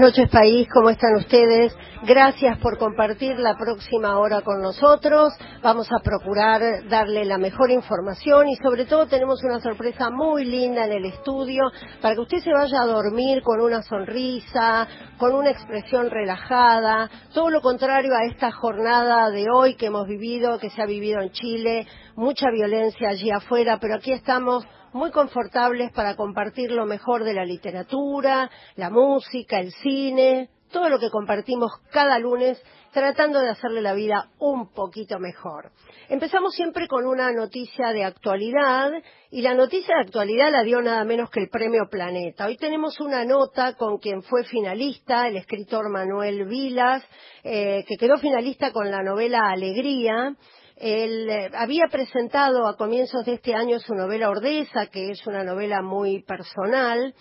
Noches país, ¿cómo están ustedes? Gracias por compartir la próxima hora con nosotros. Vamos a procurar darle la mejor información y sobre todo tenemos una sorpresa muy linda en el estudio para que usted se vaya a dormir con una sonrisa, con una expresión relajada, todo lo contrario a esta jornada de hoy que hemos vivido, que se ha vivido en Chile, mucha violencia allí afuera, pero aquí estamos muy confortables para compartir lo mejor de la literatura, la música, el cine, todo lo que compartimos cada lunes tratando de hacerle la vida un poquito mejor. Empezamos siempre con una noticia de actualidad y la noticia de actualidad la dio nada menos que el Premio Planeta. Hoy tenemos una nota con quien fue finalista, el escritor Manuel Vilas, eh, que quedó finalista con la novela Alegría él eh, había presentado a comienzos de este año su novela Ordeza, que es una novela muy personal.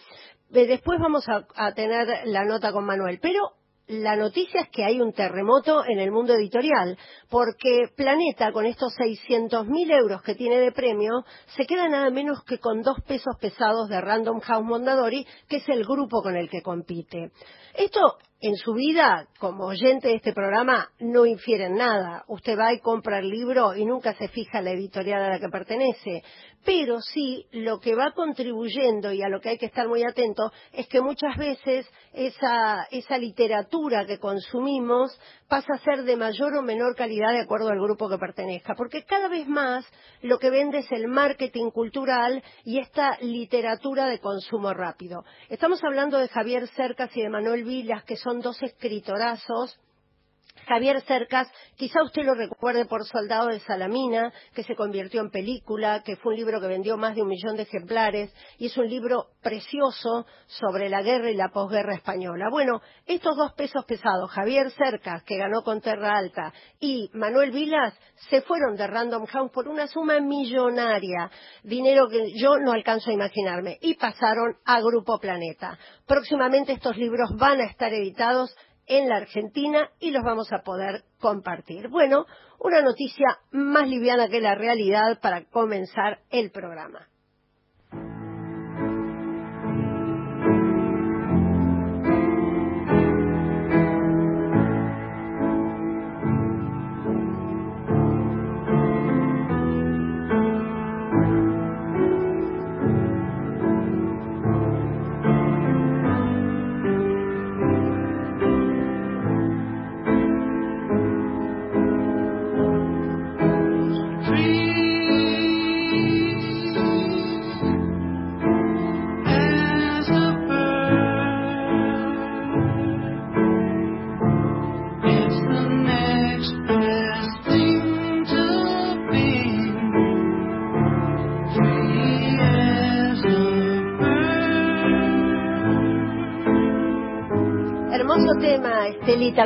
Eh, después vamos a, a tener la nota con Manuel. Pero la noticia es que hay un terremoto en el mundo editorial, porque Planeta, con estos 600.000 euros que tiene de premio, se queda nada menos que con dos pesos pesados de Random House Mondadori, que es el grupo con el que compite. Esto en su vida, como oyente de este programa, no infiere en nada. Usted va y compra el libro y nunca se fija la editorial a la que pertenece. Pero sí, lo que va contribuyendo y a lo que hay que estar muy atento es que muchas veces esa, esa literatura que consumimos pasa a ser de mayor o menor calidad de acuerdo al grupo que pertenezca. Porque cada vez más lo que vende es el marketing cultural y esta literatura de consumo rápido. Estamos hablando de Javier Cercas y de Manuel Vilas, que son dos escritorazos Javier Cercas, quizá usted lo recuerde por Soldado de Salamina, que se convirtió en película, que fue un libro que vendió más de un millón de ejemplares y es un libro precioso sobre la guerra y la posguerra española. Bueno, estos dos pesos pesados, Javier Cercas, que ganó con Terra Alta, y Manuel Vilas, se fueron de Random House por una suma millonaria, dinero que yo no alcanzo a imaginarme, y pasaron a Grupo Planeta. Próximamente estos libros van a estar editados en la Argentina y los vamos a poder compartir. Bueno, una noticia más liviana que la realidad para comenzar el programa.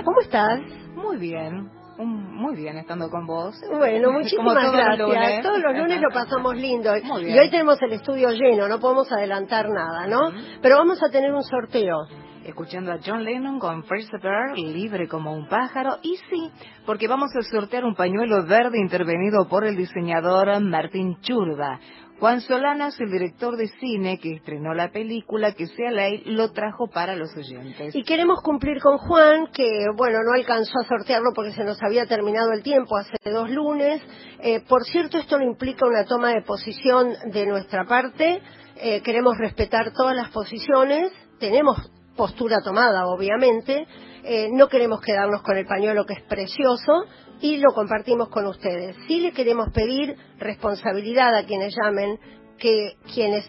¿Cómo estás? Muy bien, muy bien estando con vos. Bueno, muchísimas gracias. Todos los lunes lo pasamos lindo. Y hoy tenemos el estudio lleno, no podemos adelantar nada, ¿no? Pero vamos a tener un sorteo. Escuchando a John Lennon con First Bird, libre como un pájaro. Y sí, porque vamos a sortear un pañuelo verde intervenido por el diseñador Martín Churba. Juan Solanas, el director de cine que estrenó la película Que sea ley, lo trajo para los oyentes. Y queremos cumplir con Juan, que bueno, no alcanzó a sortearlo porque se nos había terminado el tiempo hace dos lunes. Eh, por cierto, esto no implica una toma de posición de nuestra parte. Eh, queremos respetar todas las posiciones. Tenemos postura tomada, obviamente. Eh, no queremos quedarnos con el pañuelo que es precioso, y lo compartimos con ustedes. Sí le queremos pedir responsabilidad a quienes llamen, que quienes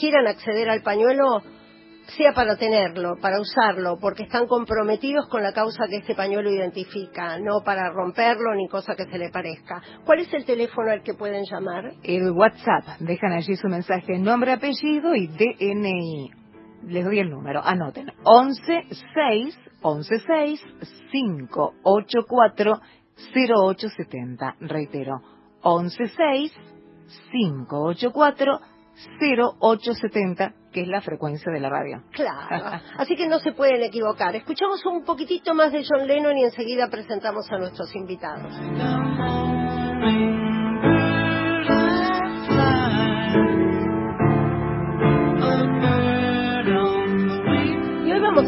quieran acceder al pañuelo sea para tenerlo, para usarlo, porque están comprometidos con la causa que este pañuelo identifica, no para romperlo ni cosa que se le parezca. ¿Cuál es el teléfono al que pueden llamar? El WhatsApp. Dejan allí su mensaje, nombre, apellido y DNI. Les doy el número, anoten. 116 116 584 0870. Reitero, 116 584 0870, que es la frecuencia de la radio. Claro, así que no se pueden equivocar. Escuchamos un poquitito más de John Lennon y enseguida presentamos a nuestros invitados.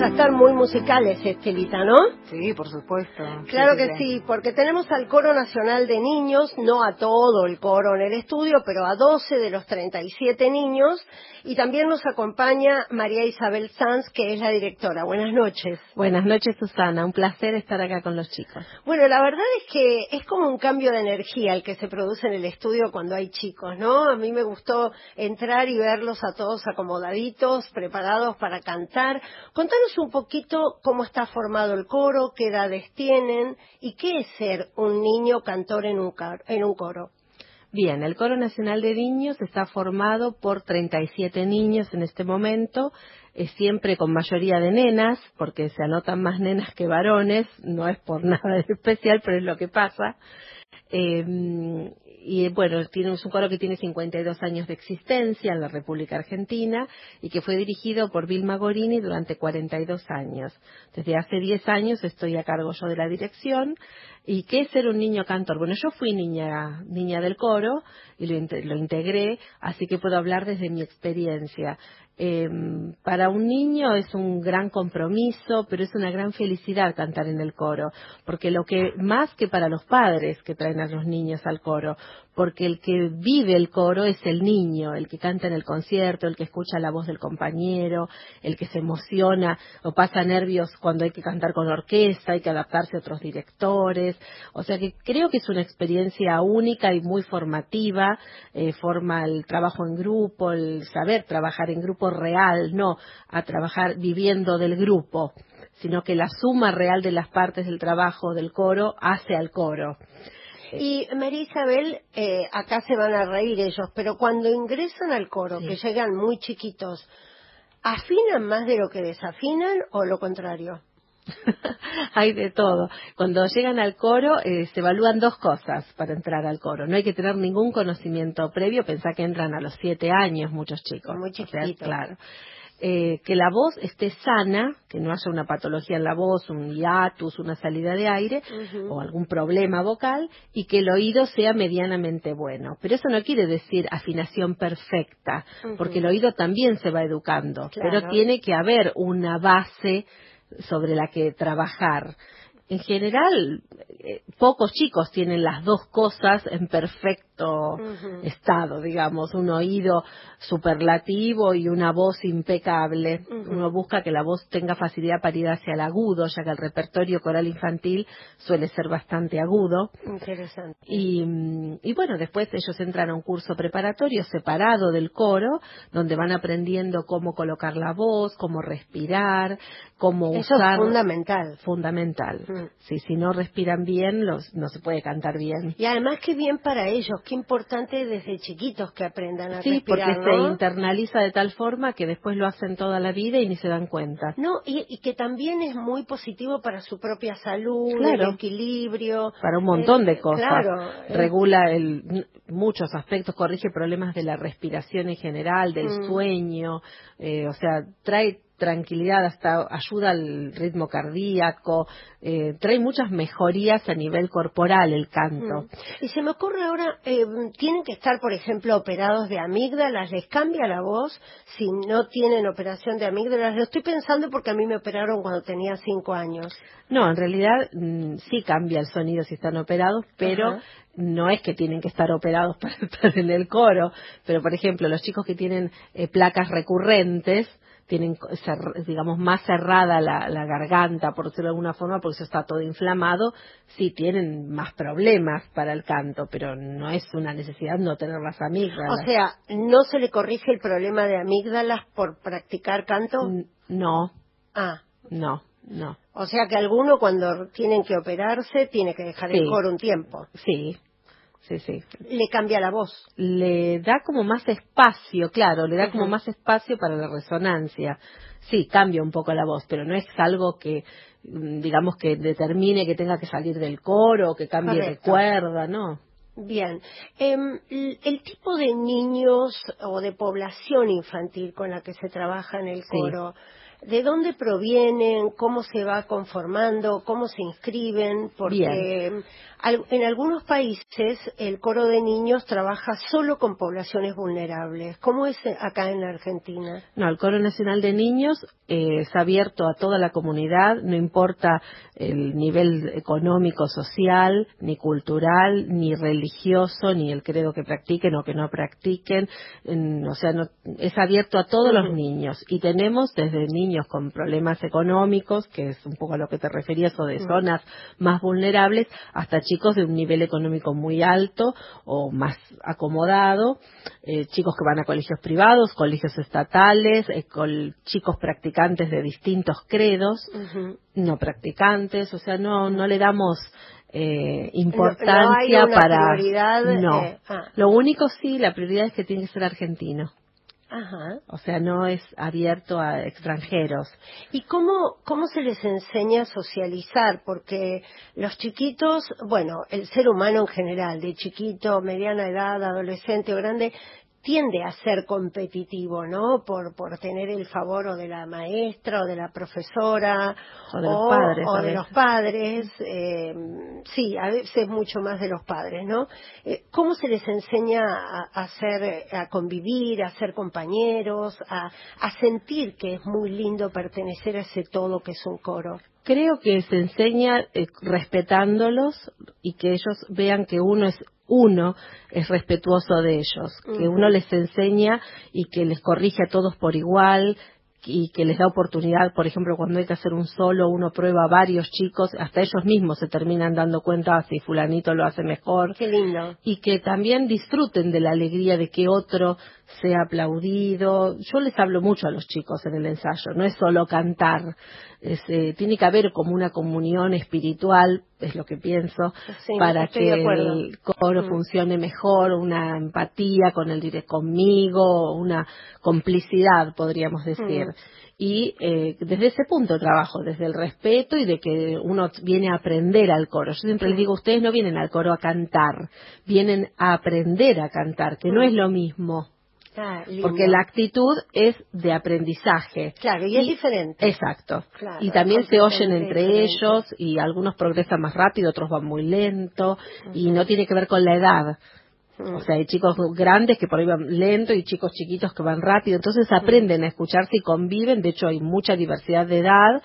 A estar muy musicales, Estelita, ¿no? Sí, por supuesto. Claro que sí, porque tenemos al Coro Nacional de Niños, no a todo el coro en el estudio, pero a 12 de los 37 niños, y también nos acompaña María Isabel Sanz, que es la directora. Buenas noches. Buenas noches, Susana. Un placer estar acá con los chicos. Bueno, la verdad es que es como un cambio de energía el que se produce en el estudio cuando hay chicos, ¿no? A mí me gustó entrar y verlos a todos acomodaditos, preparados para cantar. Contanos un poquito cómo está formado el coro, qué edades tienen y qué es ser un niño cantor en un, en un coro. Bien, el Coro Nacional de Niños está formado por 37 niños en este momento, es siempre con mayoría de nenas, porque se anotan más nenas que varones, no es por nada especial, pero es lo que pasa. Eh, y bueno, tiene, un coro que tiene 52 años de existencia en la República Argentina y que fue dirigido por Vilma Gorini durante 42 años. Desde hace 10 años estoy a cargo yo de la dirección. ¿Y qué es ser un niño cantor? Bueno, yo fui niña, niña del coro y lo, lo integré, así que puedo hablar desde mi experiencia. Eh, para un niño es un gran compromiso, pero es una gran felicidad cantar en el coro, porque lo que más que para los padres que traen a los niños al coro, porque el que vive el coro es el niño, el que canta en el concierto, el que escucha la voz del compañero, el que se emociona o pasa nervios cuando hay que cantar con orquesta, hay que adaptarse a otros directores. O sea que creo que es una experiencia única y muy formativa, eh, forma el trabajo en grupo, el saber trabajar en grupo real, no a trabajar viviendo del grupo sino que la suma real de las partes del trabajo del coro hace al coro. Y María Isabel, eh, acá se van a reír ellos, pero cuando ingresan al coro, que llegan muy chiquitos, ¿afinan más de lo que desafinan o lo contrario? hay de todo. Cuando llegan al coro eh, se evalúan dos cosas para entrar al coro. No hay que tener ningún conocimiento previo. Pensá que entran a los siete años muchos chicos. Muy chiquitos. claro. Eh, que la voz esté sana, que no haya una patología en la voz, un hiatus, una salida de aire o algún problema vocal y que el oído sea medianamente bueno. Pero eso no quiere decir afinación perfecta, porque el oído también se va educando, pero tiene que haber una base sobre la que trabajar. En general, eh, pocos chicos tienen las dos cosas en perfecto estado, digamos, un oído superlativo y una voz impecable. Uno busca que la voz tenga facilidad para ir hacia el agudo, ya que el repertorio coral infantil suele ser bastante agudo. Interesante. Y, y bueno, después ellos entran a un curso preparatorio separado del coro, donde van aprendiendo cómo colocar la voz, cómo respirar, cómo Eso usar. es fundamental. Fundamental. Sí, si no respiran bien, los, no se puede cantar bien. Y además qué bien para ellos, qué importante desde chiquitos que aprendan a sí, respirar. Sí, porque se internaliza de tal forma que después lo hacen toda la vida y ni se dan cuenta. No, y, que también es muy positivo para su propia salud, el equilibrio. Para un montón de eh, cosas. Claro. Regula el, muchos aspectos, corrige problemas de la respiración en general, del mm. sueño, eh, o sea, trae tranquilidad, hasta ayuda al ritmo cardíaco, eh, trae muchas mejorías a nivel corporal el canto. Mm. Y se me ocurre ahora, eh, tienen que estar, por ejemplo, operados de amígdalas, ¿les cambia la voz si no tienen operación de amígdalas? Lo estoy pensando porque a mí me operaron cuando tenía cinco años. No, en realidad mm, sí cambia el sonido si están operados, pero no es que tienen que estar operados para estar en el coro. Pero, por ejemplo, los chicos que tienen eh, placas recurrentes, tienen, digamos, más cerrada la, garganta, por decirlo de alguna forma, porque eso está todo inflamado, sí tienen más problemas para el canto, pero no es una necesidad no tener las amígdalas. O sea, ¿no se le corrige el problema de amígdalas por practicar canto? No. Ah. No, no. O sea que alguno cuando tienen que operarse tiene que dejar el coro un tiempo. Sí, sí, sí. Le cambia la voz. Le da como más espacio, claro, le da como más espacio para la resonancia. Sí, cambia un poco la voz, pero no es algo que, mm, digamos, que determine que tenga que salir del coro, que cambie de cuerda, ¿no? Bien. Em, el tipo de niños o de población infantil con la que se trabaja en el coro, ¿De dónde provienen? ¿Cómo se va conformando? ¿Cómo se inscriben? Porque en algunos países el coro de niños trabaja solo con poblaciones vulnerables. ¿Cómo es acá en Argentina? No, el coro nacional de niños eh, es abierto a toda la comunidad, no importa el nivel económico, social, ni cultural, ni religioso, ni el credo que practiquen o que no practiquen. o sea, es abierto a todos los niños. Y tenemos desde niños con problemas económicos, que es un poco a lo que te referías, o de zonas más vulnerables, hasta chicos de un nivel económico muy alto o más acomodado, eh, chicos que van a colegios privados, colegios estatales, eh, chicos practicantes de distintos credos, no practicantes, o sea, no, no le damos eh, importancia para no ah. lo único sí la prioridad es que tiene que ser argentino Ajá. O sea, no es abierto a extranjeros. ¿Y cómo, cómo se les enseña a socializar? Porque los chiquitos, bueno, el ser humano en general, de chiquito, mediana edad, adolescente o grande, tiende a ser competitivo, ¿no? Por, por tener el favor o de la maestra o de la profesora o de los padres. O de los padres eh, sí, a veces mucho más de los padres, ¿no? Eh, ¿Cómo se les enseña a, hacer, a convivir, a ser compañeros, a, a sentir que es muy lindo pertenecer a ese todo que es un coro? Creo que se enseña eh, respetándolos y que ellos vean que uno es uno es respetuoso de ellos, que uno les enseña y que les corrige a todos por igual, y que les da oportunidad, por ejemplo, cuando hay que hacer un solo, uno prueba a varios chicos, hasta ellos mismos se terminan dando cuenta si fulanito lo hace mejor. Qué lindo. Y que también disfruten de la alegría de que otro sea aplaudido. Yo les hablo mucho a los chicos en el ensayo, no es solo cantar, eh, tiene que haber como una comunión espiritual, es lo que pienso, para que el coro mm. funcione mejor, una empatía con el conmigo, una complicidad, podríamos decir. Mm. Y eh, desde ese punto trabajo, desde el respeto y de que uno viene a aprender al coro. Yo siempre les digo, ustedes no vienen al coro a cantar, vienen a aprender a cantar, que no mm. es lo mismo. Ah, porque la actitud es de aprendizaje. Claro, y, es diferente. Exacto. y también se oyen entre ellos y algunos progresan más rápido, otros van muy lento y no tiene que ver con la edad. Mm. O sea, hay chicos grandes que por ahí van lento y chicos chiquitos que van rápido. Entonces aprenden a escucharse y conviven. De hecho, hay mucha diversidad de edad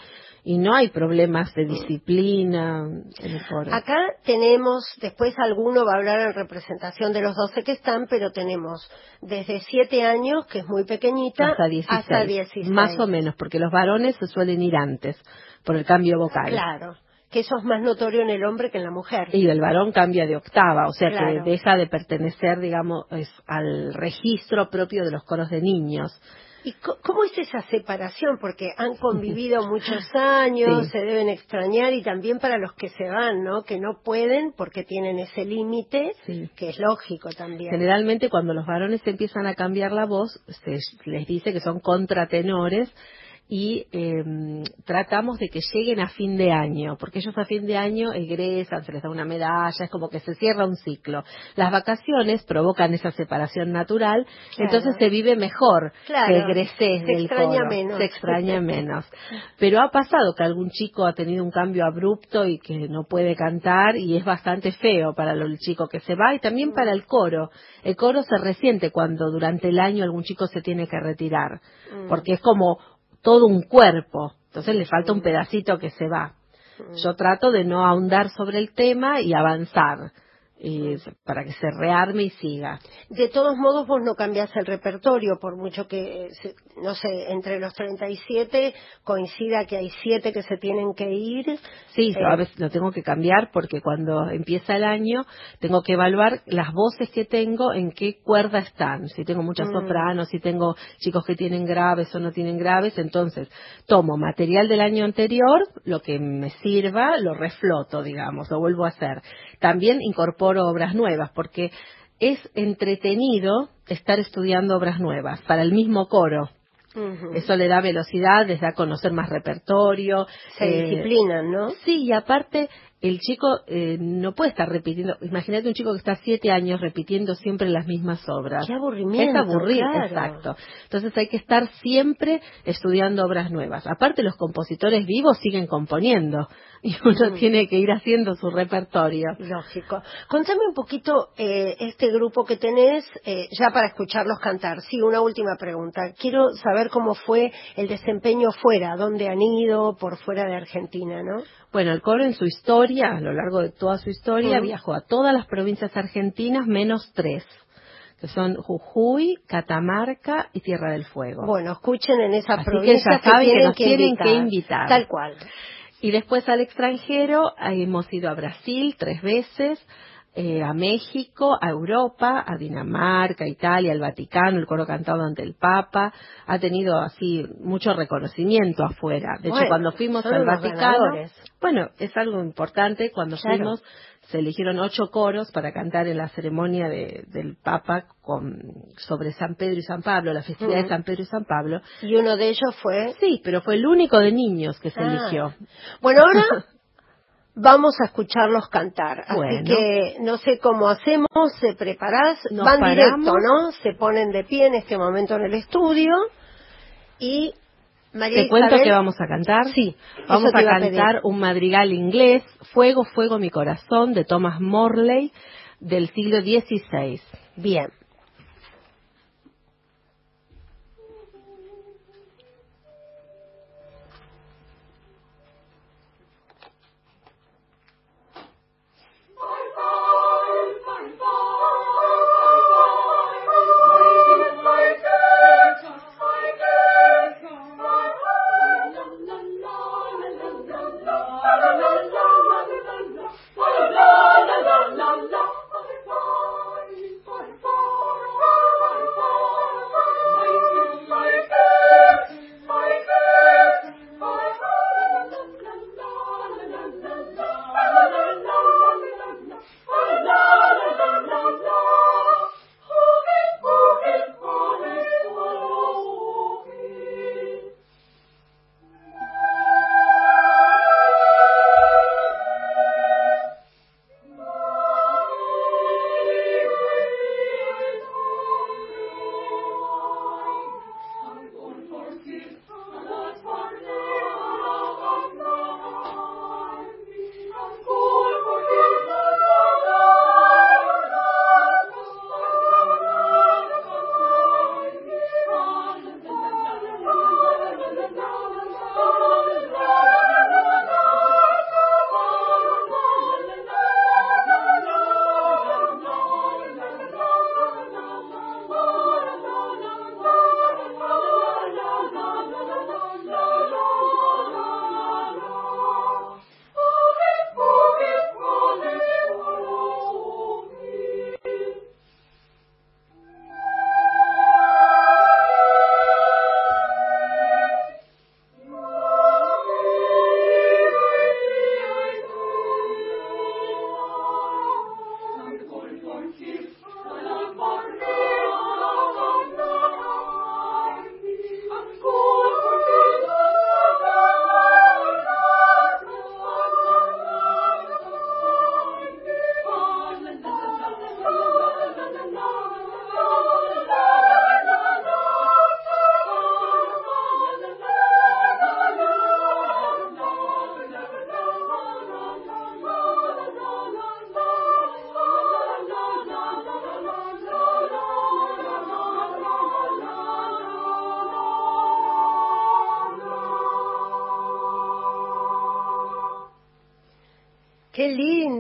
y no hay problemas de disciplina en el coro. Acá tenemos, después alguno va a hablar en representación de los 12 que están, pero tenemos desde 7 años, que es muy pequeñita, hasta 16, Más o menos, porque los varones se suelen ir antes por el cambio vocal. Claro que eso es más notorio en el hombre que en la mujer. Y el varón cambia de octava, o sea que deja de pertenecer, digamos, al registro propio de los coros de niños. ¿Y cómo es esa separación? Porque han convivido muchos años, se deben extrañar y también para los que se van, ¿no? Que no pueden porque tienen ese límite, que es lógico también. Generalmente cuando los varones empiezan a cambiar la voz, se les dice que son contratenores y em, tratamos de que lleguen a fin de año, porque ellos a fin de año egresan, se les da una medalla, es como que se cierra un ciclo. Las vacaciones provocan esa separación natural, entonces se vive mejor que egreses del extraña menos. se extraña menos. Pero ha pasado que algún chico ha tenido un cambio abrupto y que no puede cantar y es bastante feo para el chico que se va y también para el coro. El coro se resiente cuando durante el año algún chico se tiene que retirar, mm. porque es como todo un cuerpo, entonces le falta un pedacito que se va. Yo trato de no ahondar sobre el tema y avanzar para que se rearme y siga. De todos modos, vos no cambiás el repertorio, por mucho que, no sé, entre los 37 coincida que hay siete que se tienen que ir. Sí, a eh, veces lo tengo que cambiar porque cuando empieza el año tengo que evaluar las voces que tengo, en qué cuerda están. Si tengo muchas mm. sopranos, si tengo chicos que tienen graves o no tienen graves, entonces tomo material del año anterior, lo que me sirva, lo refloto, digamos, lo vuelvo a hacer. También incorporo obras nuevas, porque es entretenido estar estudiando obras nuevas para el mismo coro. Eso le da velocidad, les da a conocer más repertorio. Se eh, disciplinan, ¿no? Sí, y aparte el chico eh, no puede estar repitiendo. Imagínate un chico que está siete años repitiendo siempre las mismas obras. Qué aburrimiento. Es aburrido, exacto. Entonces hay que estar siempre estudiando obras nuevas. Aparte, los compositores vivos siguen componiendo y uno mm. tiene que ir haciendo su repertorio. Lógico. Contame un poquito eh, este grupo que tenés, eh, ya para escucharlos cantar. Sí, una última pregunta. Quiero saber cómo fue el desempeño fuera, dónde han ido, por fuera de Argentina, ¿no? Bueno, el coro en su historia, a lo largo de toda su historia, viajó a todas las provincias argentinas menos tres que son Jujuy, Catamarca y Tierra del Fuego. Bueno, escuchen en esa provincia que, tienen, que, tienen que invitar. Tal cual. Y después al extranjero hemos ido a Brasil tres veces, eh, a México, a Europa, a Dinamarca, Italia, al Vaticano, el coro cantado ante el Papa, ha tenido así mucho reconocimiento afuera. De hecho, cuando fuimos al Vaticano, bueno, es algo importante, cuando fuimos se eligieron ocho coros para cantar en la ceremonia del Papa con, sobre San Pedro y San Pablo, la festividad de San Pedro y San Pablo. Y uno de ellos fue... Sí, pero fue el único de niños que se ah. eligió. Bueno, ahora vamos a escucharlos cantar. Así que no sé cómo hacemos, se preparás, van directo, ¿no? Se ponen de pie en este momento en el estudio y María Te cuento que vamos a cantar. Sí. Vamos a cantar un madrigal inglés, Fuego, Fuego, mi corazón, de Thomas Morley, del siglo XVI. Bien.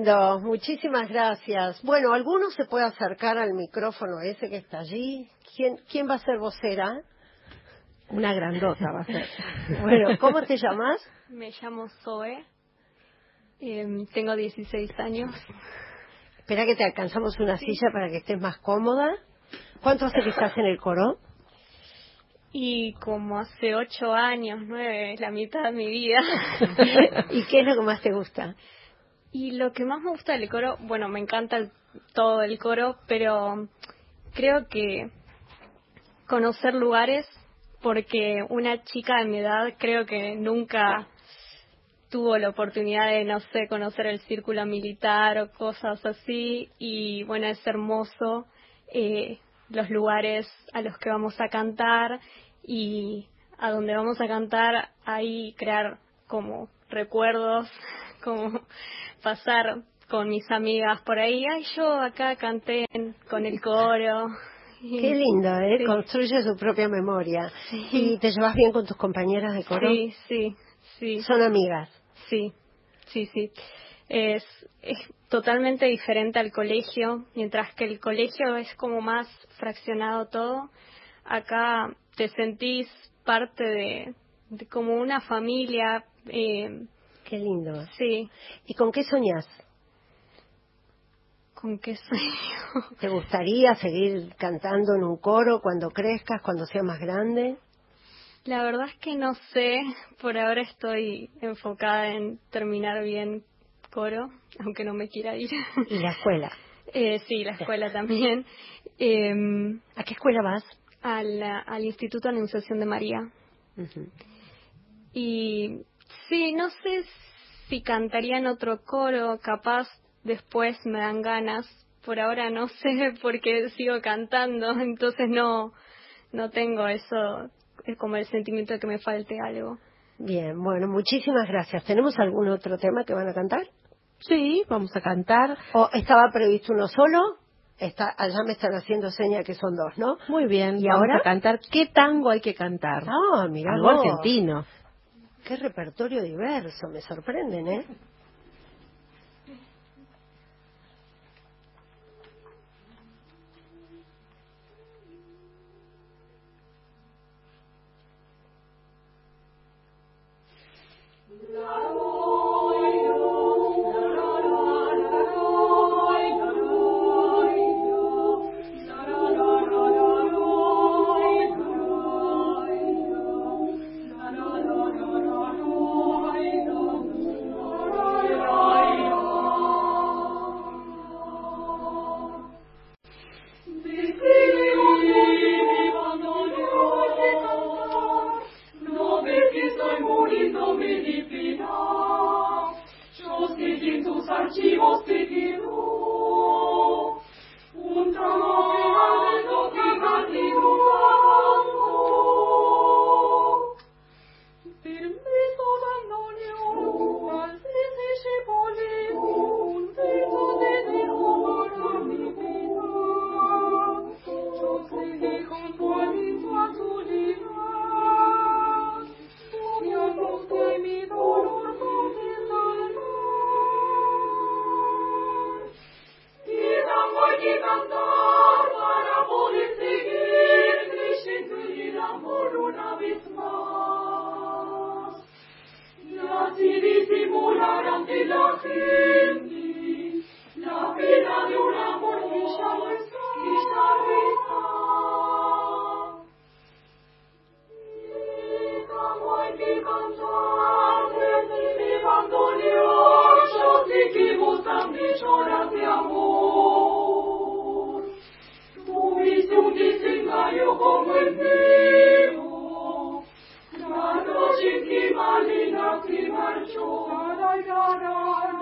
Lindo, muchísimas gracias. Bueno, ¿alguno se puede acercar al micrófono ese que está allí? ¿Quién, quién va a ser vocera? Una grandota va a ser. bueno, ¿cómo te llamas? Me llamo Zoe, em, tengo 16 años. Espera que te alcanzamos una silla para que estés más cómoda. ¿Cuánto hace que estás en el coro? Y como hace ocho años, nueve, la mitad de mi vida. ¿Y qué es lo que más te gusta? Y lo que más me gusta del coro, bueno, me encanta todo el coro, pero creo que conocer lugares, porque una chica de mi edad creo que nunca tuvo la oportunidad de, no sé, conocer el círculo militar o cosas así. Y bueno, es hermoso eh, los lugares a los que vamos a cantar y a donde vamos a cantar, ahí crear como recuerdos, como pasar con mis amigas por ahí. Ay, yo acá canté con el coro. Qué lindo, ¿eh? Construye su propia memoria. ¿Y te llevas bien con tus compañeras de coro? Sí, sí, sí. ¿Son amigas? Sí, sí, sí. Es, es totalmente diferente al colegio, mientras que el colegio es como más fraccionado todo. Acá te sentís parte de, de como una familia. Eh, Qué lindo. Sí. ¿Y con qué soñás? ¿Con qué sueño? ¿Te gustaría seguir cantando en un coro cuando crezcas, cuando seas más grande? La verdad es que no sé. Por ahora estoy enfocada en terminar bien coro, aunque no me quiera ir. ¿Y la escuela? Eh, sí, la escuela también. Eh, ¿A qué escuela vas? Al, al Instituto Anunciación de María. Y sí, no sé si cantaría en otro coro, capaz después me dan ganas. Por ahora no sé porque sigo cantando, entonces no, no tengo eso, es como el sentimiento de que me falte algo. Bien, bueno, muchísimas gracias. ¿Tenemos algún otro tema que van a cantar? Sí, vamos a cantar. ¿O estaba previsto uno solo? Está, allá me están haciendo seña que son dos, ¿no? Muy bien. ¿Y vamos ahora? a cantar. ¿Qué tango hay que cantar? Ah, mira Algo argentino. Qué repertorio diverso, me sorprenden, ¿eh?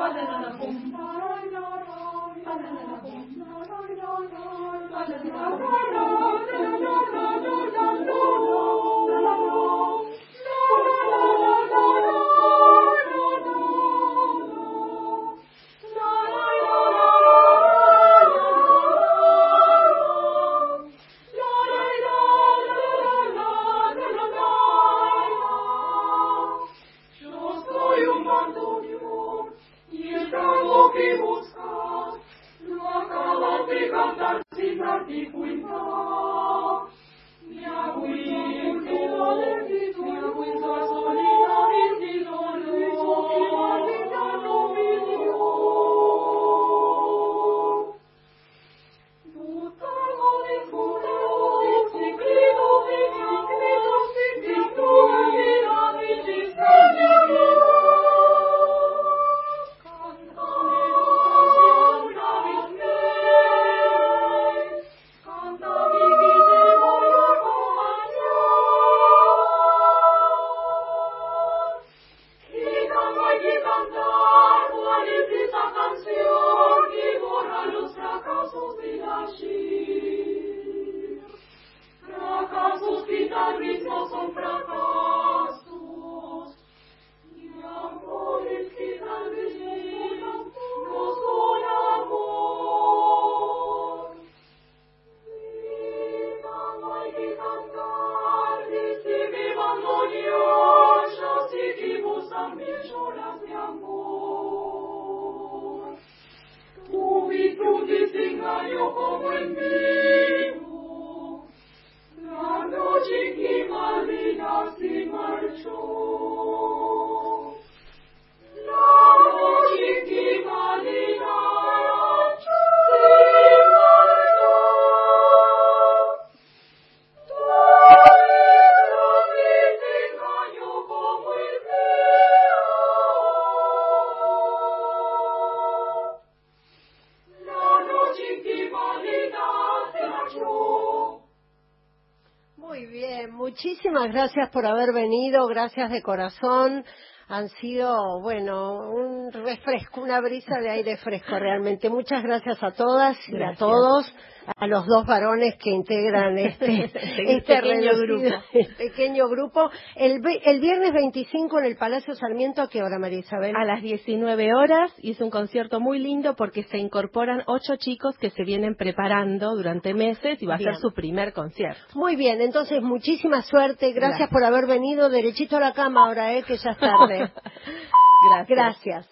Thank you. Gracias por haber venido, gracias de corazón. Han sido, bueno, un refresco, una brisa de aire fresco realmente. Muchas gracias a todas y a todos, a los dos varones que integran este, este pequeño reducido- grupo. pequeño grupo. El, ve- el viernes 25 en el Palacio Sarmiento, ¿a qué hora, María Isabel? A las 19 horas hizo un concierto muy lindo porque se incorporan ocho chicos que se vienen preparando durante meses y va a Bien. ser su primer concierto. Muy bien, entonces muchísima suerte. Gracias, Gracias. por haber venido derechito a la cama ahora, ¿eh? que ya es tarde. Gracias. Gracias.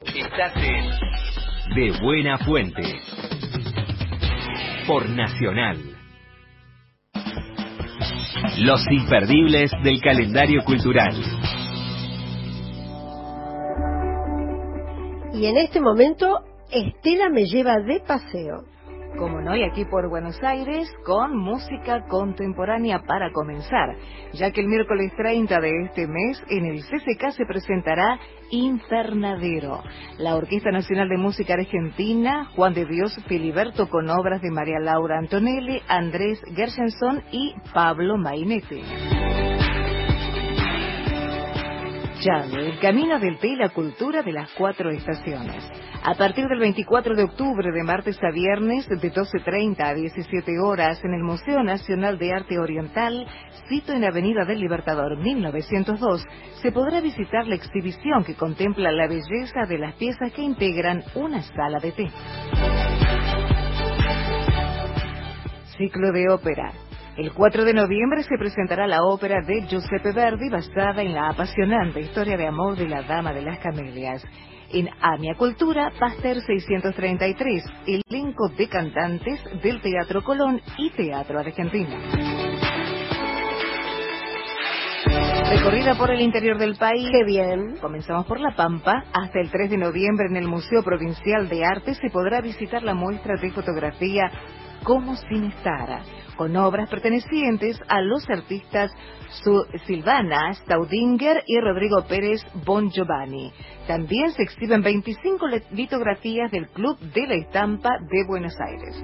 Estás en De Buena Fuente. Por Nacional. Los imperdibles del calendario cultural. Y en este momento, Estela me lleva de paseo. Como no, y aquí por Buenos Aires con música contemporánea para comenzar, ya que el miércoles 30 de este mes en el CCK se presentará Infernadero, la Orquesta Nacional de Música Argentina, Juan de Dios Filiberto con obras de María Laura Antonelli, Andrés Gershenson y Pablo Mainete. El camino del té y la cultura de las cuatro estaciones. A partir del 24 de octubre, de martes a viernes, de 12.30 a 17 horas, en el Museo Nacional de Arte Oriental, sito en Avenida del Libertador 1902, se podrá visitar la exhibición que contempla la belleza de las piezas que integran una sala de té. Ciclo de ópera. El 4 de noviembre se presentará la ópera de Giuseppe Verdi basada en la apasionante historia de amor de la Dama de las Camelias. En Amia Cultura, Pasteur 633, elenco de cantantes del Teatro Colón y Teatro Argentina. Recorrida por el interior del país. Qué bien. Comenzamos por La Pampa. Hasta el 3 de noviembre en el Museo Provincial de Arte se podrá visitar la muestra de fotografía Como sin estar, con obras pertenecientes a los artistas Silvana Staudinger y Rodrigo Pérez Bon Giovanni. También se exhiben 25 le- litografías del Club de la Estampa de Buenos Aires.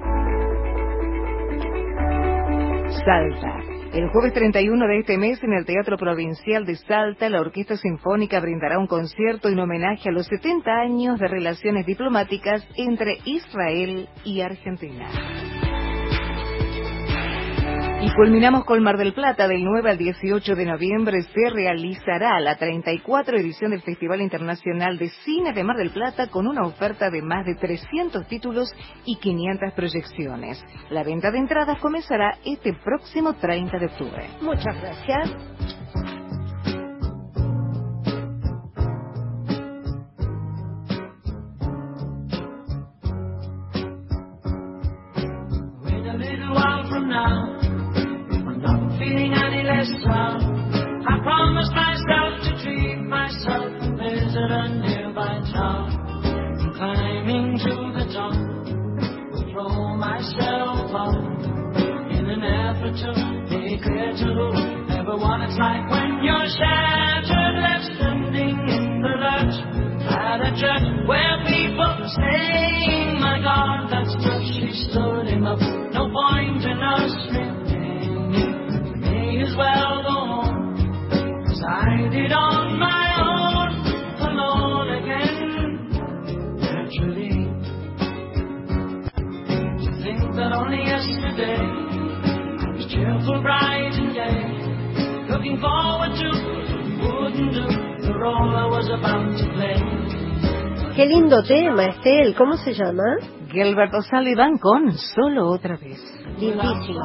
Salta. El jueves 31 de este mes en el Teatro Provincial de Salta, la Orquesta Sinfónica brindará un concierto en homenaje a los 70 años de relaciones diplomáticas entre Israel y Argentina. Y culminamos con Mar del Plata. Del 9 al 18 de noviembre se realizará la 34 edición del Festival Internacional de Cine de Mar del Plata con una oferta de más de 300 títulos y 500 proyecciones. La venta de entradas comenzará este próximo 30 de octubre. Muchas gracias. I promised myself to treat myself and visit a nearby town. And climbing to the top, will throw myself up in an effort to make clear to everyone it's like when you're shattered, left standing in the lurch at a church where people say, My God, that's just she stood him up. No point in us. Well go home. 'Cause I did on my own, alone again. Naturally, to think that only yesterday I was cheerful, bright and gay, looking forward to wouldn't do the role I was about to play. Qué lindo tema, Estel. ¿Cómo se llama? Gilbert O'Sullivan con Solo otra vez. Lindísimo.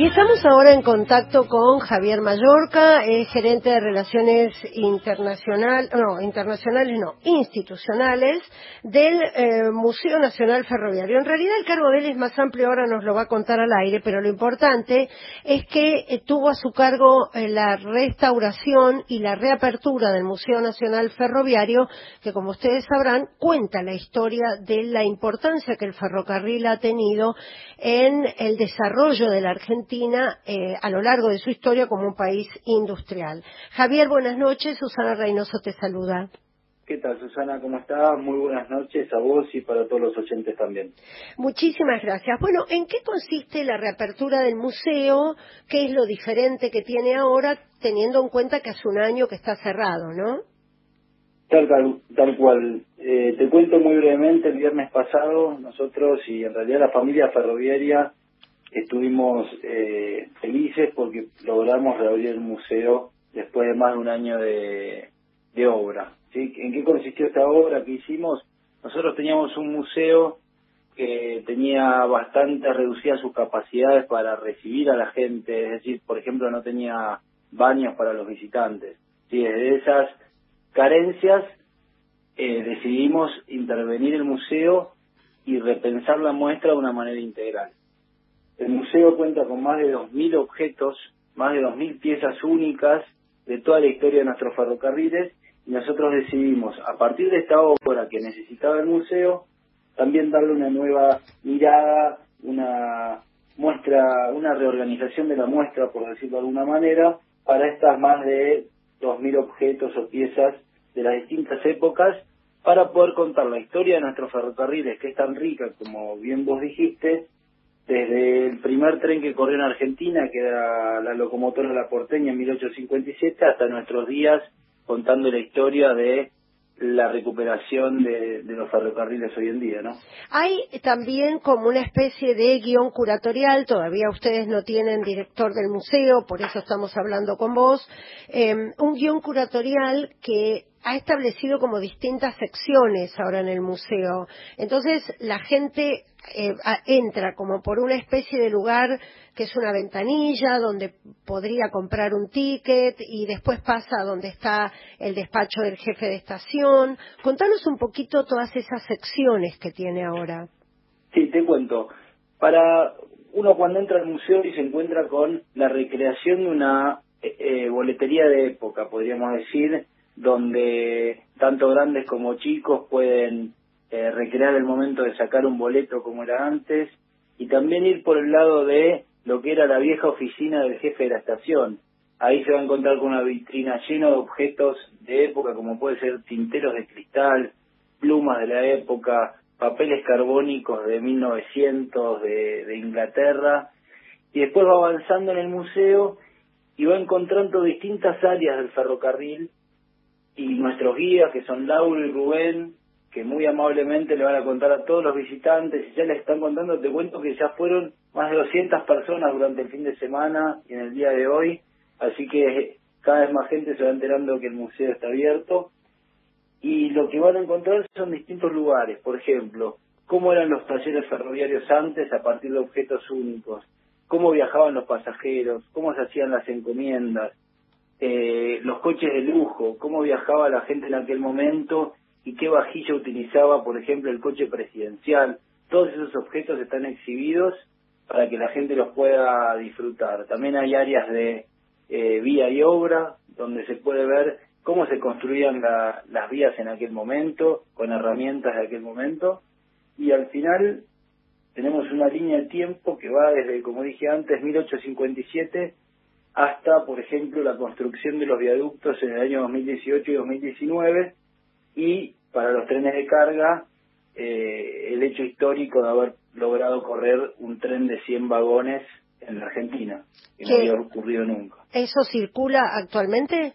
Y estamos ahora en contacto con Javier Mallorca, es gerente de Relaciones Internacionales, no, internacionales no, institucionales del eh, Museo Nacional Ferroviario. En realidad el cargo de él es más amplio, ahora nos lo va a contar al aire, pero lo importante es que eh, tuvo a su cargo eh, la restauración y la reapertura del Museo Nacional Ferroviario, que como ustedes sabrán, cuenta la historia de la importancia que el ferrocarril ha tenido en el desarrollo de la Argentina eh, a lo largo de su historia como un país industrial. Javier, buenas noches. Susana Reynoso te saluda. ¿Qué tal, Susana? ¿Cómo estás? Muy buenas noches a vos y para todos los oyentes también. Muchísimas gracias. Bueno, ¿en qué consiste la reapertura del museo? ¿Qué es lo diferente que tiene ahora, teniendo en cuenta que hace un año que está cerrado, no? Tal, tal, cual. Eh, te cuento muy brevemente, el viernes pasado nosotros y en realidad la familia ferroviaria estuvimos eh, felices porque logramos reabrir el museo después de más de un año de, de obra. ¿sí? ¿En qué consistió esta obra que hicimos? Nosotros teníamos un museo que tenía bastante reducidas sus capacidades para recibir a la gente, es decir, por ejemplo, no tenía baños para los visitantes. ¿sí? Desde esas carencias eh, decidimos intervenir el museo y repensar la muestra de una manera integral. El museo cuenta con más de 2.000 objetos, más de 2.000 piezas únicas de toda la historia de nuestros ferrocarriles y nosotros decidimos, a partir de esta obra que necesitaba el museo, también darle una nueva mirada, una muestra, una reorganización de la muestra, por decirlo de alguna manera, para estas más de 2.000 objetos o piezas de las distintas épocas, para poder contar la historia de nuestros ferrocarriles, que es tan rica, como bien vos dijiste, desde el primer tren que corrió en Argentina, que era la locomotora La Porteña en 1857, hasta nuestros días contando la historia de la recuperación de, de, los ferrocarriles hoy en día, ¿no? Hay también como una especie de guion curatorial, todavía ustedes no tienen director del museo, por eso estamos hablando con vos, eh, un guion curatorial que ha establecido como distintas secciones ahora en el museo. Entonces la gente eh, entra como por una especie de lugar que es una ventanilla donde podría comprar un ticket y después pasa a donde está el despacho del jefe de estación. Contanos un poquito todas esas secciones que tiene ahora. Sí, te cuento. Para uno cuando entra al museo y se encuentra con la recreación de una eh, eh boletería de época, podríamos decir, donde tanto grandes como chicos pueden eh, recrear el momento de sacar un boleto como era antes y también ir por el lado de lo que era la vieja oficina del jefe de la estación. Ahí se va a encontrar con una vitrina llena de objetos de época como puede ser tinteros de cristal, plumas de la época, papeles carbónicos de 1900 de, de Inglaterra y después va avanzando en el museo y va encontrando distintas áreas del ferrocarril y nuestros guías, que son Lauro y Rubén, que muy amablemente le van a contar a todos los visitantes, y ya les están contando, te cuento que ya fueron más de 200 personas durante el fin de semana y en el día de hoy, así que cada vez más gente se va enterando que el museo está abierto, y lo que van a encontrar son distintos lugares, por ejemplo, cómo eran los talleres ferroviarios antes a partir de objetos únicos, cómo viajaban los pasajeros, cómo se hacían las encomiendas, eh, los coches de lujo, cómo viajaba la gente en aquel momento y qué vajilla utilizaba, por ejemplo, el coche presidencial. Todos esos objetos están exhibidos para que la gente los pueda disfrutar. También hay áreas de eh, vía y obra donde se puede ver cómo se construían la, las vías en aquel momento, con herramientas de aquel momento. Y al final tenemos una línea de tiempo que va desde, como dije antes, 1857 hasta, por ejemplo, la construcción de los viaductos en el año 2018 y 2019 y para los trenes de carga eh, el hecho histórico de haber logrado correr un tren de 100 vagones en la Argentina, que no había ocurrido nunca. ¿Eso circula actualmente?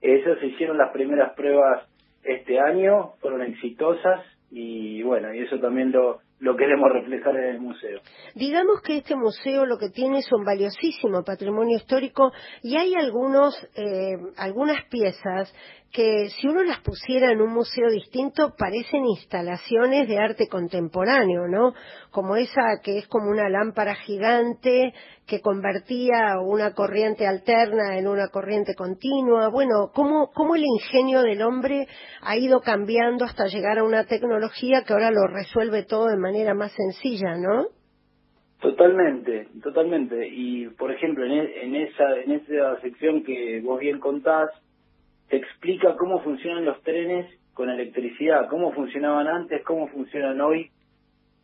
Esas se hicieron las primeras pruebas este año, fueron exitosas y bueno, y eso también lo, lo queremos reflejar en el museo. Digamos que este museo lo que tiene es un valiosísimo patrimonio histórico y hay algunos, eh, algunas piezas que si uno las pusiera en un museo distinto parecen instalaciones de arte contemporáneo, ¿no? Como esa que es como una lámpara gigante que convertía una corriente alterna en una corriente continua. Bueno, cómo, cómo el ingenio del hombre ha ido cambiando hasta llegar a una tecnología que ahora lo resuelve todo de manera más sencilla, ¿no? Totalmente, totalmente. Y por ejemplo, en, e- en esa en esa sección que vos bien contás, te explica cómo funcionan los trenes con electricidad, cómo funcionaban antes, cómo funcionan hoy,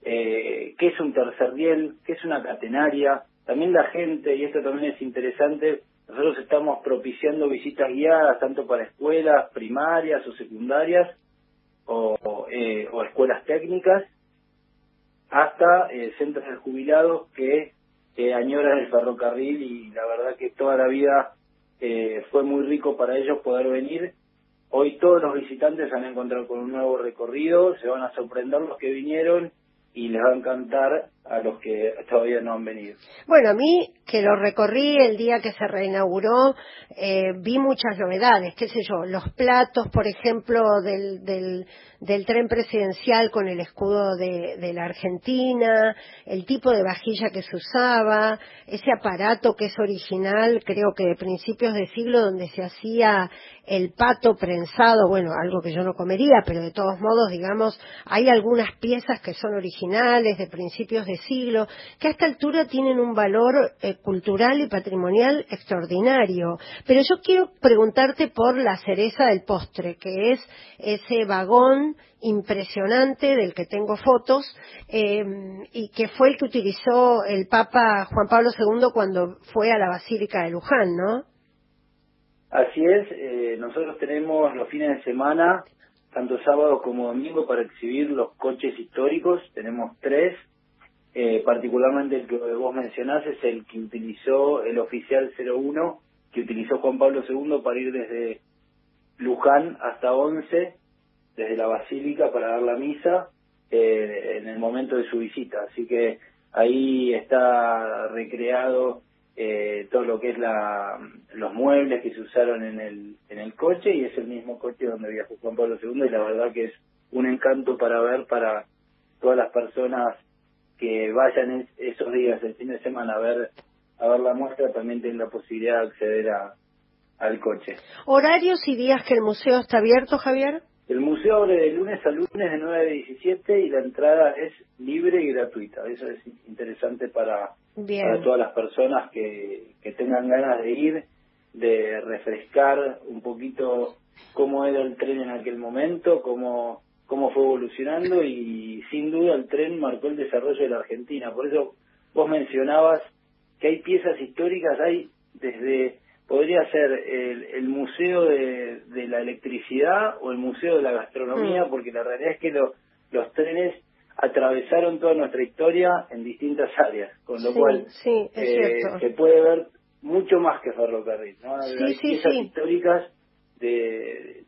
eh, qué es un tercer riel, qué es una catenaria. También la gente, y esto también es interesante, nosotros estamos propiciando visitas guiadas tanto para escuelas primarias o secundarias o, eh, o escuelas técnicas hasta eh, centros de jubilados que añoran el ferrocarril y la verdad que toda la vida eh, fue muy rico para ellos poder venir. Hoy todos los visitantes se van a encontrar con un nuevo recorrido, se van a sorprender los que vinieron y les va a encantar a los que todavía no han venido. Bueno, a mí, que lo recorrí el día que se reinauguró, eh, vi muchas novedades, qué sé yo, los platos, por ejemplo, del, del, tren presidencial con el escudo de, de la Argentina, el tipo de vajilla que se usaba, ese aparato que es original, creo que de principios de siglo, donde se hacía el pato prensado, bueno, algo que yo no comería, pero de todos modos, digamos, hay algunas piezas que son originales, de principios de siglo, que a esta altura tienen un valor eh, cultural y patrimonial extraordinario. Pero yo quiero preguntarte por la cereza del postre, que es ese vagón impresionante del que tengo fotos eh, y que fue el que utilizó el Papa Juan Pablo II cuando fue a la Basílica de Luján, ¿no? Así es, eh, nosotros tenemos los fines de semana, tanto sábado como domingo, para exhibir los coches históricos. Tenemos tres, eh, particularmente el que vos mencionás es el que utilizó el oficial 01, que utilizó Juan Pablo II para ir desde Luján hasta Once, desde la Basílica para dar la misa eh, en el momento de su visita. Así que ahí está recreado eh, todo lo que es la, los muebles que se usaron en el, en el coche y es el mismo coche donde viajó Juan Pablo II y la verdad que es un encanto para ver para todas las personas que vayan es- esos días, el fin de semana, a ver a ver la muestra, también tienen la posibilidad de acceder a, al coche. ¿Horarios y días que el museo está abierto, Javier? El museo abre de lunes a lunes de 9 a 17 y la entrada es libre y gratuita. Eso es interesante para, Bien. para todas las personas que, que tengan ganas de ir, de refrescar un poquito cómo era el tren en aquel momento, cómo, cómo fue evolucionando y sin duda el tren marcó el desarrollo de la Argentina. Por eso vos mencionabas que hay piezas históricas, hay desde, podría ser el, el Museo de, de la Electricidad o el Museo de la Gastronomía, Mm. porque la realidad es que lo- los trenes atravesaron toda nuestra historia en distintas áreas, con lo Sí, cual sí, eh, se puede ver mucho más que ferrocarril, ¿no? Sí, piezas históricas de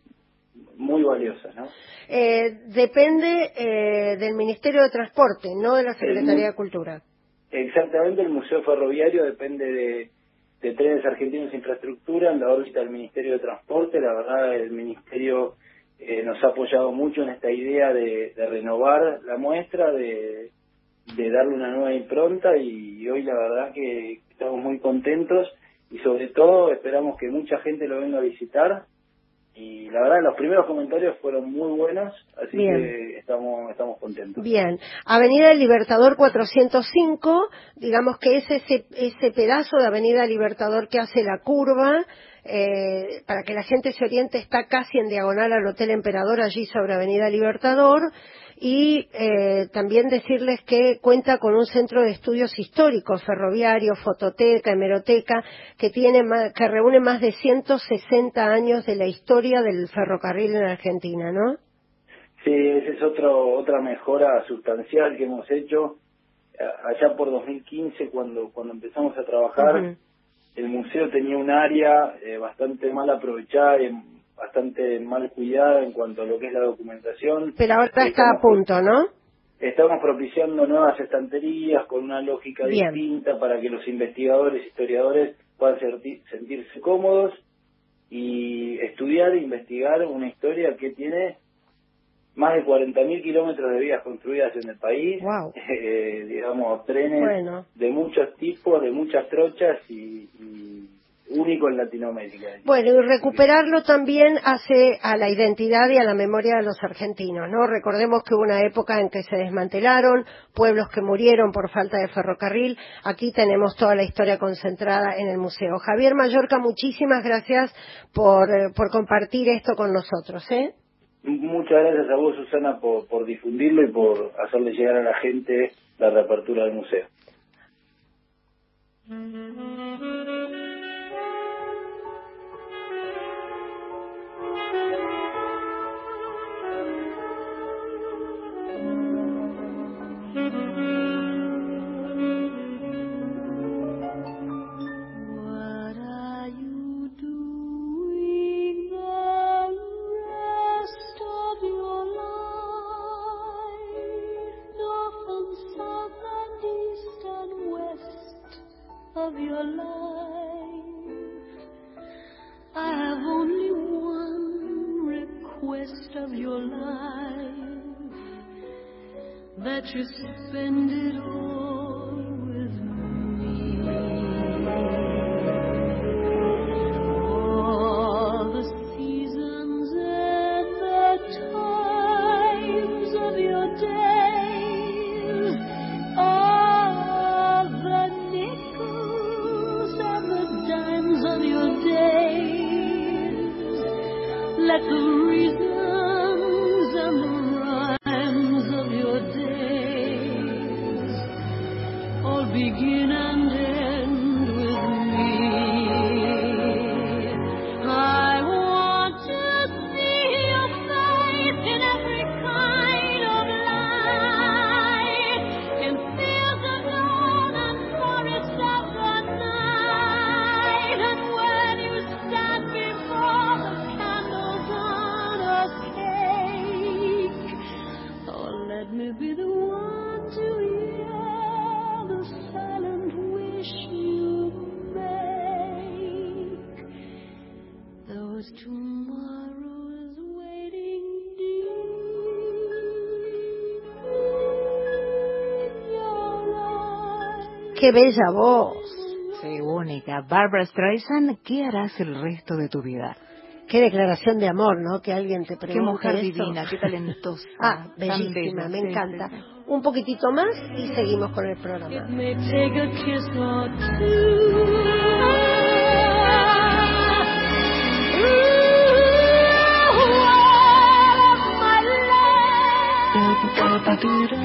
muy valiosas, ¿no? Eh, depende eh, del Ministerio de Transporte, no de la Secretaría de Cultura. Exactamente, el Museo Ferroviario depende de, de Trenes Argentinos Infraestructura, en la órbita del Ministerio de Transporte. La verdad, el Ministerio eh, nos ha apoyado mucho en esta idea de, de renovar la muestra, de, de darle una nueva impronta y, hoy la verdad que estamos muy contentos y sobre todo esperamos que mucha gente lo venga a visitar y la verdad los primeros comentarios fueron muy buenos, así Bien. que estamos, estamos contentos. Bien, Avenida del Libertador 405, digamos que es ese, ese pedazo de Avenida Libertador que hace la curva, eh, para que la gente se oriente, está casi en diagonal al Hotel Emperador, allí sobre Avenida Libertador, y eh, también decirles que cuenta con un centro de estudios históricos, ferroviario, fototeca, hemeroteca, que, tiene ma- que reúne más de 160 años de la historia del ferrocarril en Argentina, ¿no? Sí, esa es otro, otra mejora sustancial que hemos hecho allá por 2015 cuando cuando empezamos a trabajar. El museo tenía un área eh, bastante mal aprovechada y bastante mal cuidada en cuanto a lo que es la documentación. Pero ahora está a punto, ¿no? Estamos propiciando nuevas estanterías con una lógica Bien. distinta para que los investigadores, historiadores puedan sentirse cómodos y estudiar e investigar una historia que tiene más de 40.000 kilómetros de vías construidas en el país, Wow. eh, digamos, trenes Bueno. de muchos tipos, de muchas trochas y, y único en Latinoamérica. Bueno, y recuperarlo también hace a la identidad y a la memoria de los argentinos, ¿no? Recordemos que hubo una época en que se desmantelaron, pueblos que murieron por falta de ferrocarril. Aquí tenemos toda la historia concentrada en el museo. Javier Mallorca, muchísimas gracias por, eh, por compartir esto con nosotros, ¿eh? Muchas gracias a vos, Susana, por, por difundirlo y por hacerle llegar a la gente la reapertura del museo. Qué bella voz, Sí, única. Barbara Streisand, ¿qué harás el resto de tu vida? qué declaración de amor, ¿no? Que alguien te pregunte Qué mujer eso. divina, qué talentosa. Ah, bellísima, bella, me sí, encanta. sí, sí. Un poquitito más y seguimos con el programa.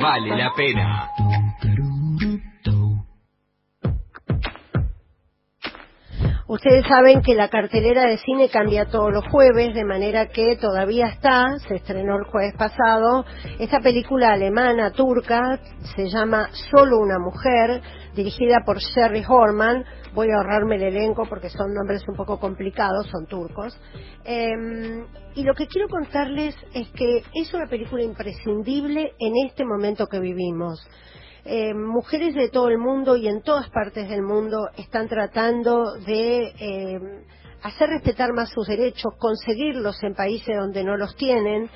Vale la pena. Ustedes saben que la cartelera de cine cambia todos los jueves, de manera que todavía está, se estrenó el jueves pasado, esta película alemana, turca, se llama Solo una mujer, dirigida por Sherry Horman, voy a ahorrarme el elenco porque son nombres un poco complicados, son turcos. Eh, y lo que quiero contarles es que es una película imprescindible en este momento que vivimos. Eh, mujeres de todo el mundo y en todas partes del mundo están tratando de eh, hacer respetar más sus derechos, conseguirlos en países donde no los tienen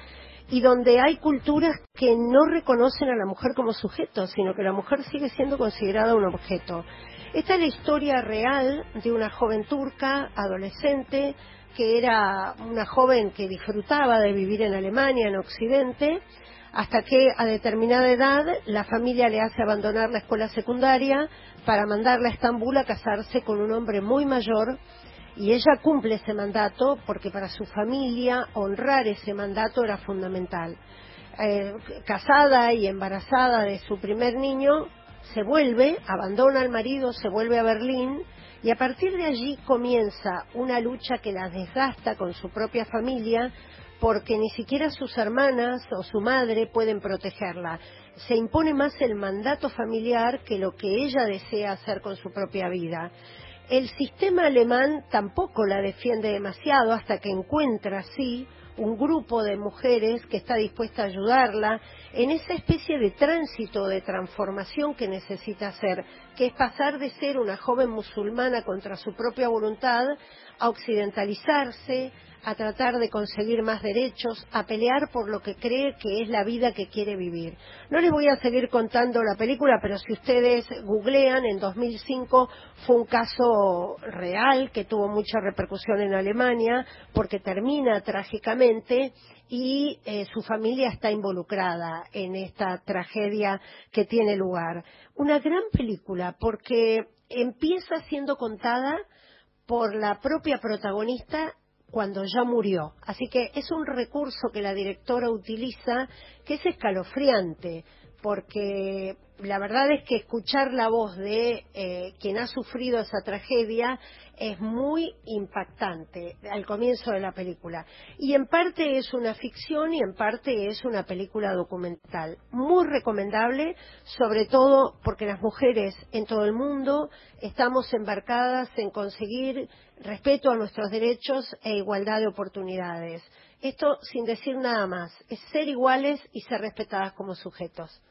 y donde hay culturas que no reconocen a la mujer como sujeto, sino que la mujer sigue siendo considerada un objeto. Esta es la historia real de una joven turca, adolescente, que era una joven que disfrutaba de vivir en Alemania, en Occidente, hasta que a determinada edad la familia le hace abandonar la escuela secundaria para mandarla a Estambul a casarse con un hombre muy mayor y ella cumple ese mandato porque para su familia honrar ese mandato era fundamental. Eh, casada y embarazada de su primer niño, se vuelve, abandona al marido, se vuelve a Berlín y a partir de allí comienza una lucha que la desgasta con su propia familia porque ni siquiera sus hermanas o su madre pueden protegerla. Se impone más el mandato familiar que lo que ella desea hacer con su propia vida. El sistema alemán tampoco la defiende demasiado hasta que encuentra, sí, un grupo de mujeres que está dispuesta a ayudarla en esa especie de tránsito, de transformación que necesita hacer, que es pasar de ser una joven musulmana contra su propia voluntad a occidentalizarse, a tratar de conseguir más derechos, a pelear por lo que cree que es la vida que quiere vivir. No les voy a seguir contando la película, pero si ustedes googlean, en 2005 fue un caso real que tuvo mucha repercusión en Alemania, porque termina trágicamente y eh, su familia está involucrada en esta tragedia que tiene lugar. Una gran película porque empieza siendo contada por la propia protagonista cuando ya murió. Así que es un recurso que la directora utiliza que es escalofriante, porque la verdad es que escuchar la voz de eh, quien ha sufrido esa tragedia es muy impactante al comienzo de la película. Y en parte es una ficción y en parte es una película documental. Muy recomendable, sobre todo porque las mujeres en todo el mundo estamos embarcadas en conseguir respeto a nuestros derechos e igualdad de oportunidades. Esto sin decir nada más, es ser iguales y ser respetadas como sujetos.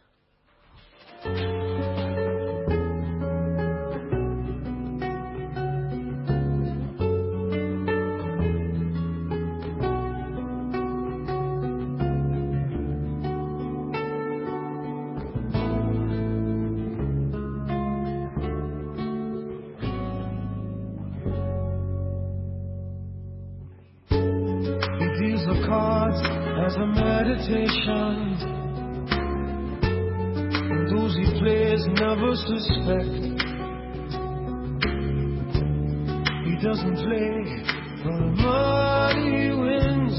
Never suspect. He doesn't play for the money he wins.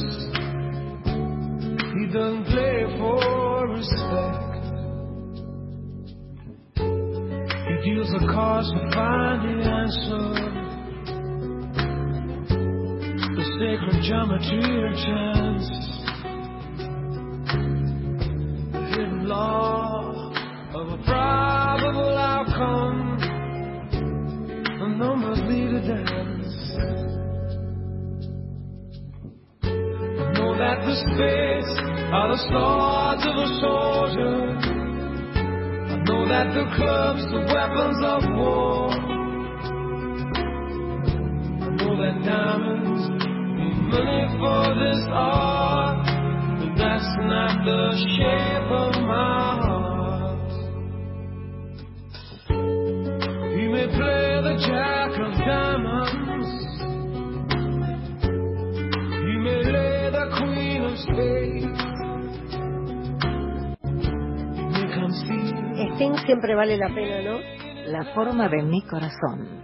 He doesn't play for respect. He deals the cards to find the answer. The sacred geometry of chance. The hidden law of a probable outcome. The numbers lead a dance. I know that the spades are the swords of a soldier. I know that the clubs the weapons of war. I know that diamonds need money for this art, but that's not the shape of my heart. Play the jack of diamonds. He may lay the queen of spades. He may conceal Sting siempre vale la pena, ¿no? La forma de mi corazón.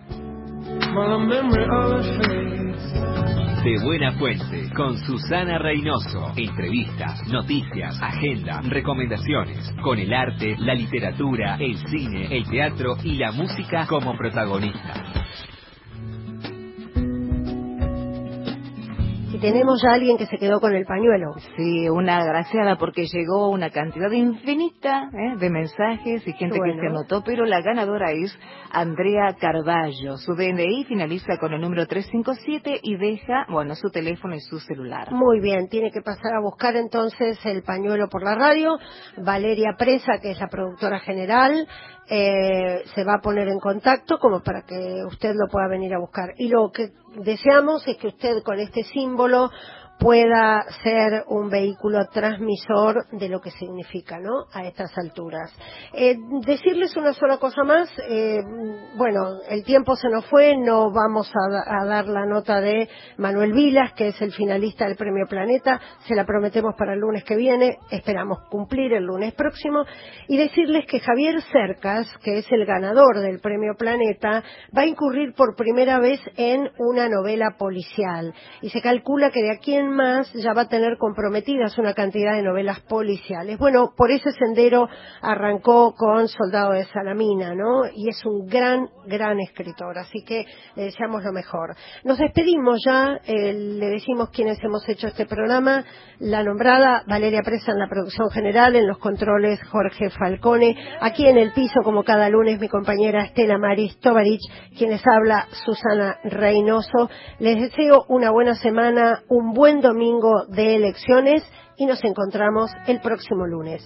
De Buena Fuente, con Susana Reynoso. Entrevistas, noticias, agenda, recomendaciones. Con el arte, la literatura, el cine, el teatro y la música como protagonistas. Y tenemos ya a alguien que se quedó con el pañuelo. Sí, una agraciada porque llegó una cantidad infinita ¿eh? de mensajes y gente Bueno. que se anotó, pero la ganadora es Andrea Carballo. Su DNI finaliza con el número 357 y deja, bueno, su teléfono y su celular. Muy bien, tiene que pasar a buscar entonces el pañuelo por la radio. Valeria Presa, que es la productora general, eh, se va a poner en contacto como para que usted lo pueda venir a buscar. Y lo que deseamos es que usted con este símbolo protocolo pueda ser un vehículo transmisor de lo que significa, ¿no? A estas alturas. Eh, decirles una sola cosa más, eh, bueno, el tiempo se nos fue, no vamos a, a dar la nota de Manuel Vilas, que es el finalista del Premio Planeta, se la prometemos para el lunes que viene, esperamos cumplir el lunes próximo, y decirles que Javier Cercas, que es el ganador del Premio Planeta, va a incurrir por primera vez en una novela policial, y se calcula que de aquí en más ya va a tener comprometidas una cantidad de novelas policiales. Bueno, por ese sendero arrancó con Soldado de Salamina, ¿no? Y es un gran, gran escritor, así que le deseamos lo mejor. Nos despedimos ya, eh, le decimos quienes hemos hecho este programa, la nombrada Valeria Presa en la producción general, en los controles Jorge Falcone, aquí en el piso como cada lunes mi compañera Estela Maris Tovarich, quienes habla Susana Reynoso. Les deseo una buena semana, un buen buen domingo de elecciones y nos encontramos el próximo lunes.